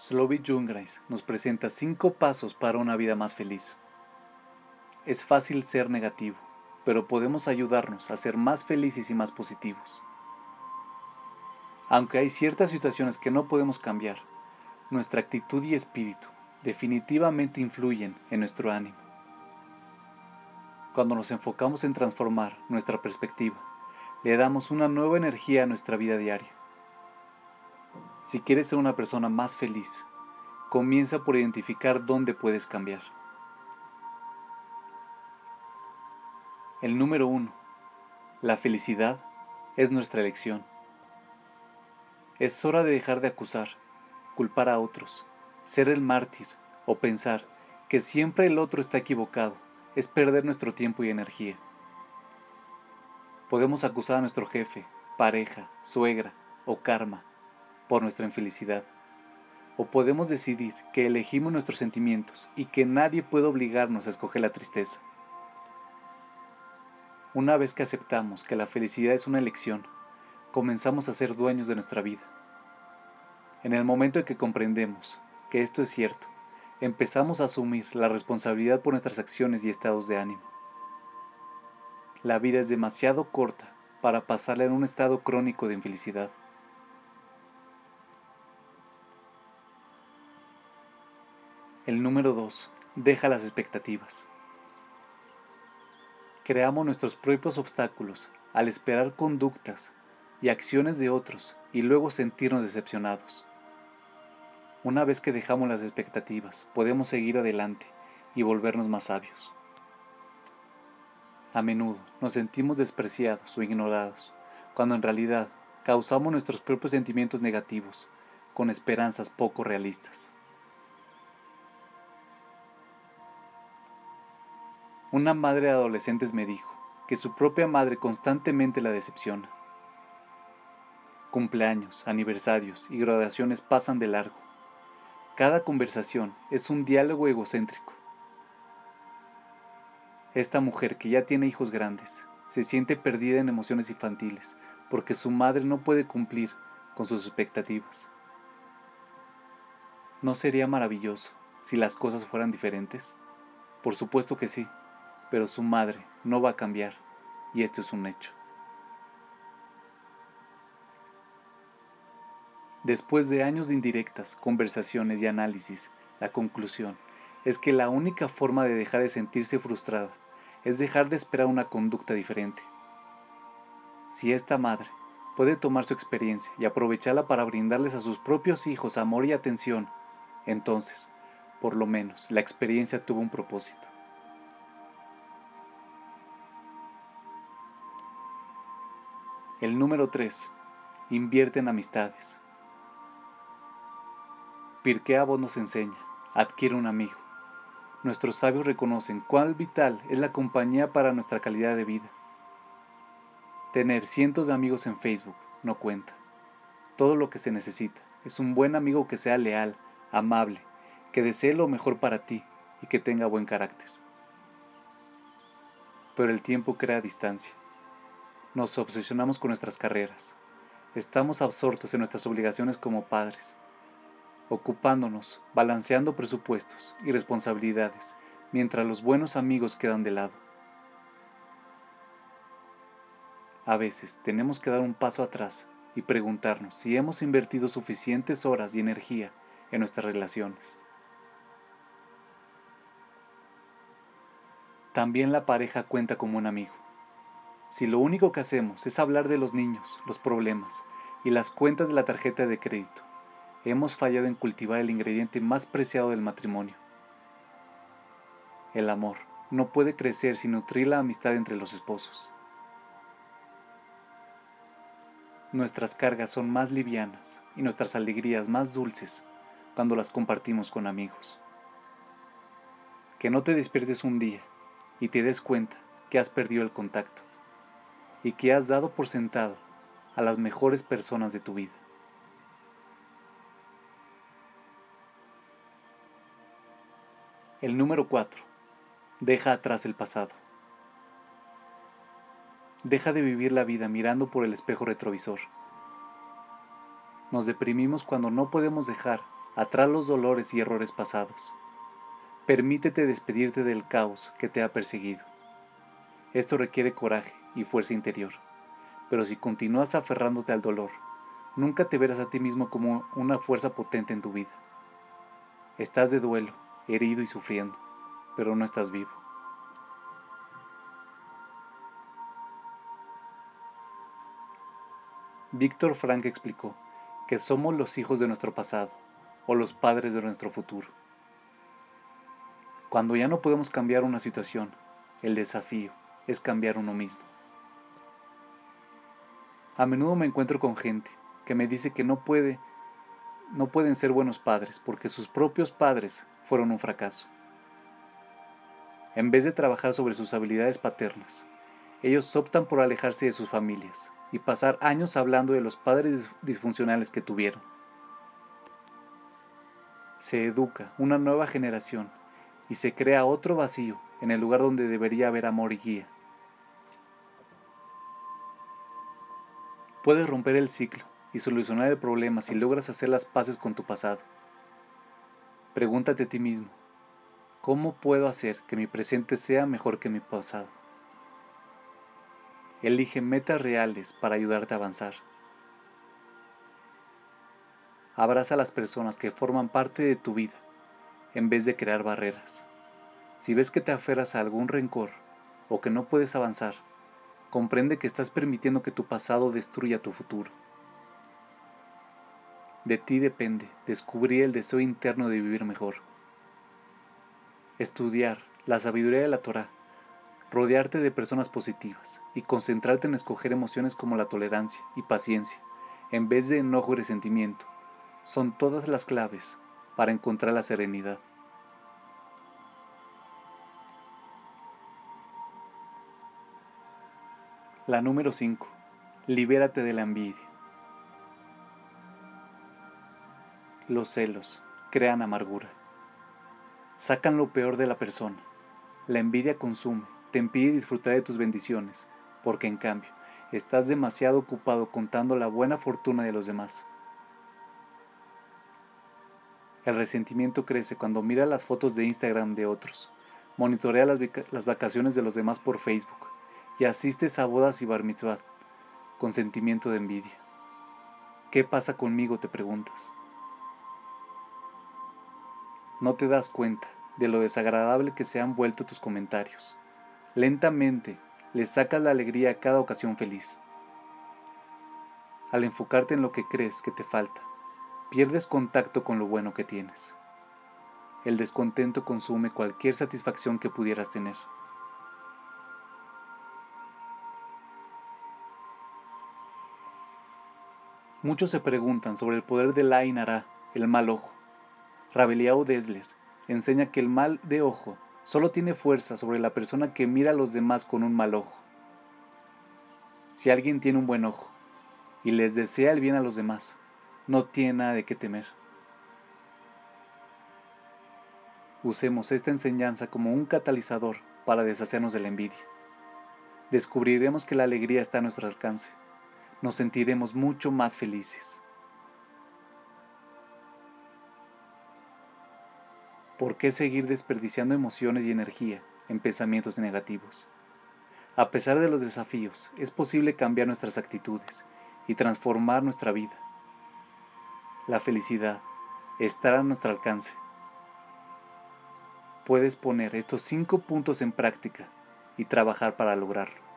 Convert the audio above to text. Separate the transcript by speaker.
Speaker 1: Slovi Jungreis nos presenta cinco pasos para una vida más feliz. Es fácil ser negativo, pero podemos ayudarnos a ser más felices y más positivos. Aunque hay ciertas situaciones que no podemos cambiar, nuestra actitud y espíritu definitivamente influyen en nuestro ánimo. Cuando nos enfocamos en transformar nuestra perspectiva, le damos una nueva energía a nuestra vida diaria. Si quieres ser una persona más feliz, comienza por identificar dónde puedes cambiar. El número uno. La felicidad es nuestra elección. Es hora de dejar de acusar, culpar a otros, ser el mártir o pensar que siempre el otro está equivocado es perder nuestro tiempo y energía. Podemos acusar a nuestro jefe, pareja, suegra o karma por nuestra infelicidad. O podemos decidir que elegimos nuestros sentimientos y que nadie puede obligarnos a escoger la tristeza. Una vez que aceptamos que la felicidad es una elección, comenzamos a ser dueños de nuestra vida. En el momento en que comprendemos que esto es cierto, empezamos a asumir la responsabilidad por nuestras acciones y estados de ánimo. La vida es demasiado corta para pasarla en un estado crónico de infelicidad. El número 2. Deja las expectativas. Creamos nuestros propios obstáculos al esperar conductas y acciones de otros y luego sentirnos decepcionados. Una vez que dejamos las expectativas, podemos seguir adelante y volvernos más sabios. A menudo nos sentimos despreciados o ignorados, cuando en realidad causamos nuestros propios sentimientos negativos con esperanzas poco realistas. Una madre de adolescentes me dijo que su propia madre constantemente la decepciona. Cumpleaños, aniversarios y graduaciones pasan de largo. Cada conversación es un diálogo egocéntrico. Esta mujer que ya tiene hijos grandes se siente perdida en emociones infantiles porque su madre no puede cumplir con sus expectativas. ¿No sería maravilloso si las cosas fueran diferentes? Por supuesto que sí pero su madre no va a cambiar y esto es un hecho. Después de años de indirectas, conversaciones y análisis, la conclusión es que la única forma de dejar de sentirse frustrada es dejar de esperar una conducta diferente. Si esta madre puede tomar su experiencia y aprovecharla para brindarles a sus propios hijos amor y atención, entonces, por lo menos, la experiencia tuvo un propósito. El número 3. Invierte en amistades. Pirkei Avot nos enseña, adquiere un amigo. Nuestros sabios reconocen cuán vital es la compañía para nuestra calidad de vida. Tener cientos de amigos en Facebook no cuenta. Todo lo que se necesita es un buen amigo que sea leal, amable, que desee lo mejor para ti y que tenga buen carácter. Pero el tiempo crea distancia. Nos obsesionamos con nuestras carreras. Estamos absortos en nuestras obligaciones como padres, ocupándonos, balanceando presupuestos y responsabilidades, mientras los buenos amigos quedan de lado. A veces tenemos que dar un paso atrás y preguntarnos si hemos invertido suficientes horas y energía en nuestras relaciones. También la pareja cuenta como un amigo. Si lo único que hacemos es hablar de los niños, los problemas y las cuentas de la tarjeta de crédito, hemos fallado en cultivar el ingrediente más preciado del matrimonio. El amor no puede crecer sin nutrir la amistad entre los esposos. Nuestras cargas son más livianas y nuestras alegrías más dulces cuando las compartimos con amigos. Que no te despiertes un día y te des cuenta que has perdido el contacto y que has dado por sentado a las mejores personas de tu vida. El número 4. Deja atrás el pasado. Deja de vivir la vida mirando por el espejo retrovisor. Nos deprimimos cuando no podemos dejar atrás los dolores y errores pasados. Permítete despedirte del caos que te ha perseguido. Esto requiere coraje y fuerza interior, pero si continúas aferrándote al dolor, nunca te verás a ti mismo como una fuerza potente en tu vida. Estás de duelo, herido y sufriendo, pero no estás vivo. Víctor Frank explicó que somos los hijos de nuestro pasado o los padres de nuestro futuro. Cuando ya no podemos cambiar una situación, el desafío es cambiar uno mismo. A menudo me encuentro con gente que me dice que no puede no pueden ser buenos padres porque sus propios padres fueron un fracaso. En vez de trabajar sobre sus habilidades paternas, ellos optan por alejarse de sus familias y pasar años hablando de los padres disfuncionales que tuvieron. Se educa una nueva generación y se crea otro vacío en el lugar donde debería haber amor y guía. Puedes romper el ciclo y solucionar el problema si logras hacer las paces con tu pasado. Pregúntate a ti mismo, ¿cómo puedo hacer que mi presente sea mejor que mi pasado? Elige metas reales para ayudarte a avanzar. Abraza a las personas que forman parte de tu vida en vez de crear barreras. Si ves que te aferras a algún rencor o que no puedes avanzar, comprende que estás permitiendo que tu pasado destruya tu futuro. De ti depende descubrir el deseo interno de vivir mejor. Estudiar la sabiduría de la Torah, rodearte de personas positivas y concentrarte en escoger emociones como la tolerancia y paciencia, en vez de enojo y resentimiento, son todas las claves para encontrar la serenidad. La número 5. Libérate de la envidia. Los celos crean amargura. Sacan lo peor de la persona. La envidia consume, te impide disfrutar de tus bendiciones, porque en cambio estás demasiado ocupado contando la buena fortuna de los demás. El resentimiento crece cuando mira las fotos de Instagram de otros, monitorea las, vacaciones de los demás por Facebook y asistes a bodas y bar mitzvah con sentimiento de envidia. ¿Qué pasa conmigo? te preguntas. No te das cuenta de lo desagradable que se han vuelto tus comentarios. Lentamente le sacas la alegría a cada ocasión feliz. Al enfocarte en lo que crees que te falta, pierdes contacto con lo bueno que tienes. El descontento consume cualquier satisfacción que pudieras tener. Muchos se preguntan sobre el poder del Ainara, el mal ojo. Rabeliao Desler enseña que el mal de ojo solo tiene fuerza sobre la persona que mira a los demás con un mal ojo. Si alguien tiene un buen ojo y les desea el bien a los demás, no tiene nada de qué temer. Usemos esta enseñanza como un catalizador para deshacernos de la envidia. Descubriremos que la alegría está a nuestro alcance. Nos sentiremos mucho más felices. ¿Por qué seguir desperdiciando emociones y energía en pensamientos negativos? A pesar de los desafíos, es posible cambiar nuestras actitudes y transformar nuestra vida la felicidad estará a nuestro alcance. Puedes poner estos cinco puntos en práctica y trabajar para lograrlo.